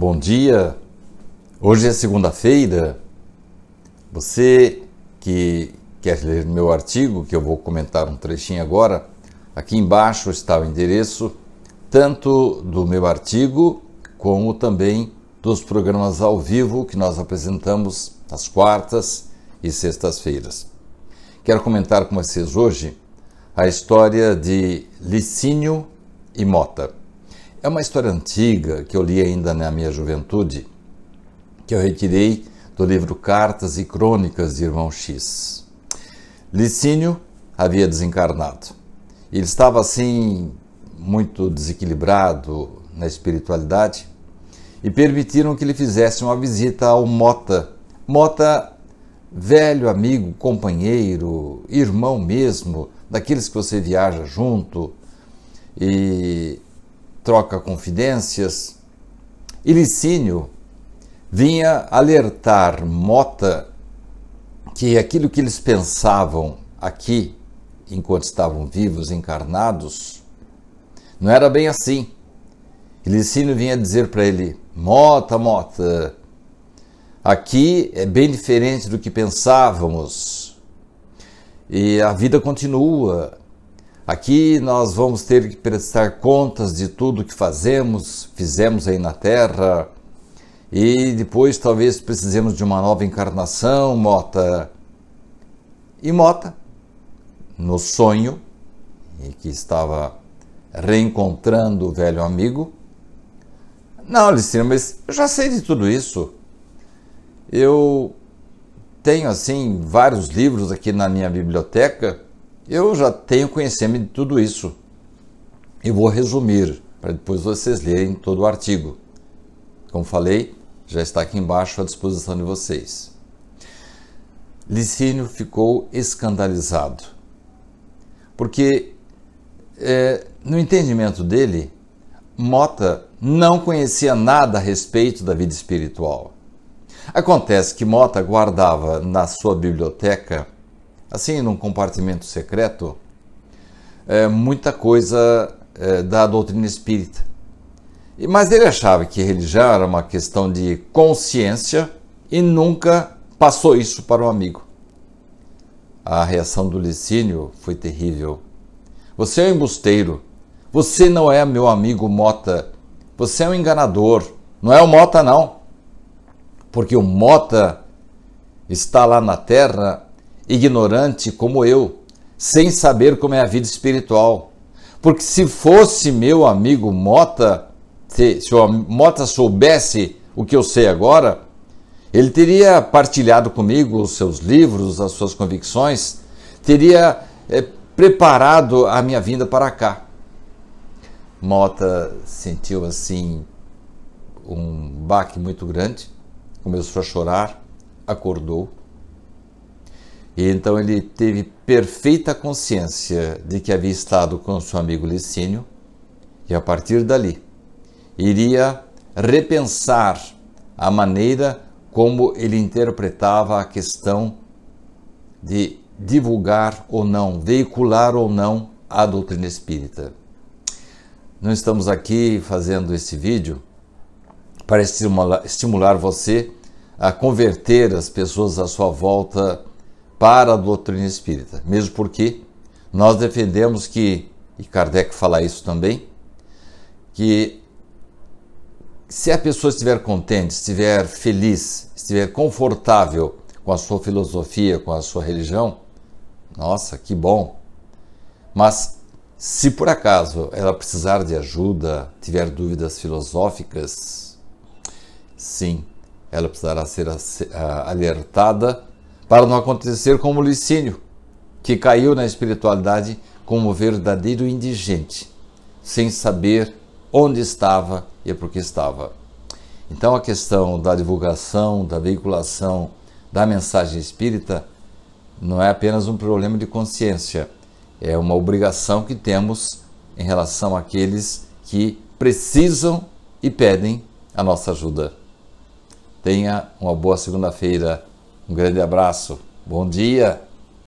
Bom dia. Hoje é segunda-feira. Você que quer ler meu artigo, que eu vou comentar um trechinho agora, aqui embaixo está o endereço tanto do meu artigo como também dos programas ao vivo que nós apresentamos às quartas e sextas-feiras. Quero comentar com vocês hoje a história de Licínio e Mota. É uma história antiga que eu li ainda na minha juventude, que eu retirei do livro Cartas e Crônicas de Irmão X. Licínio havia desencarnado. Ele estava assim muito desequilibrado na espiritualidade e permitiram que lhe fizesse uma visita ao Mota. Mota, velho amigo, companheiro, irmão mesmo, daqueles que você viaja junto e troca confidências. E Licínio vinha alertar Mota que aquilo que eles pensavam aqui, enquanto estavam vivos, encarnados, não era bem assim. Licínio vinha dizer para ele: Mota, Mota, aqui é bem diferente do que pensávamos. E a vida continua, Aqui nós vamos ter que prestar contas de tudo que fazemos, fizemos aí na Terra, e depois talvez precisemos de uma nova encarnação, Mota. E Mota, no sonho, e que estava reencontrando o velho amigo, não, Licina, mas eu já sei de tudo isso. Eu tenho assim vários livros aqui na minha biblioteca eu já tenho conhecimento de tudo isso. Eu vou resumir para depois vocês lerem todo o artigo. Como falei, já está aqui embaixo à disposição de vocês. Licínio ficou escandalizado, porque é, no entendimento dele, Mota não conhecia nada a respeito da vida espiritual. Acontece que Mota guardava na sua biblioteca assim, num compartimento secreto, é, muita coisa é, da doutrina espírita. Mas ele achava que religião era uma questão de consciência e nunca passou isso para o amigo. A reação do Licínio foi terrível. Você é um embusteiro. Você não é meu amigo Mota. Você é um enganador. Não é o Mota, não. Porque o Mota está lá na terra ignorante como eu, sem saber como é a vida espiritual. Porque se fosse meu amigo Mota, se, se o Mota soubesse o que eu sei agora, ele teria partilhado comigo os seus livros, as suas convicções, teria é, preparado a minha vinda para cá. Mota sentiu assim um baque muito grande, começou a chorar, acordou e então ele teve perfeita consciência de que havia estado com seu amigo Licínio e a partir dali iria repensar a maneira como ele interpretava a questão de divulgar ou não, veicular ou não a doutrina espírita. Não estamos aqui fazendo esse vídeo para estimular, estimular você a converter as pessoas à sua volta para a doutrina espírita, mesmo porque nós defendemos que, e Kardec fala isso também, que se a pessoa estiver contente, estiver feliz, estiver confortável com a sua filosofia, com a sua religião, nossa, que bom. Mas se por acaso ela precisar de ajuda, tiver dúvidas filosóficas, sim, ela precisará ser alertada para não acontecer como Licínio, que caiu na espiritualidade como verdadeiro indigente, sem saber onde estava e por que estava. Então a questão da divulgação, da veiculação da mensagem espírita não é apenas um problema de consciência, é uma obrigação que temos em relação àqueles que precisam e pedem a nossa ajuda. Tenha uma boa segunda-feira um grande abraço. Bom dia.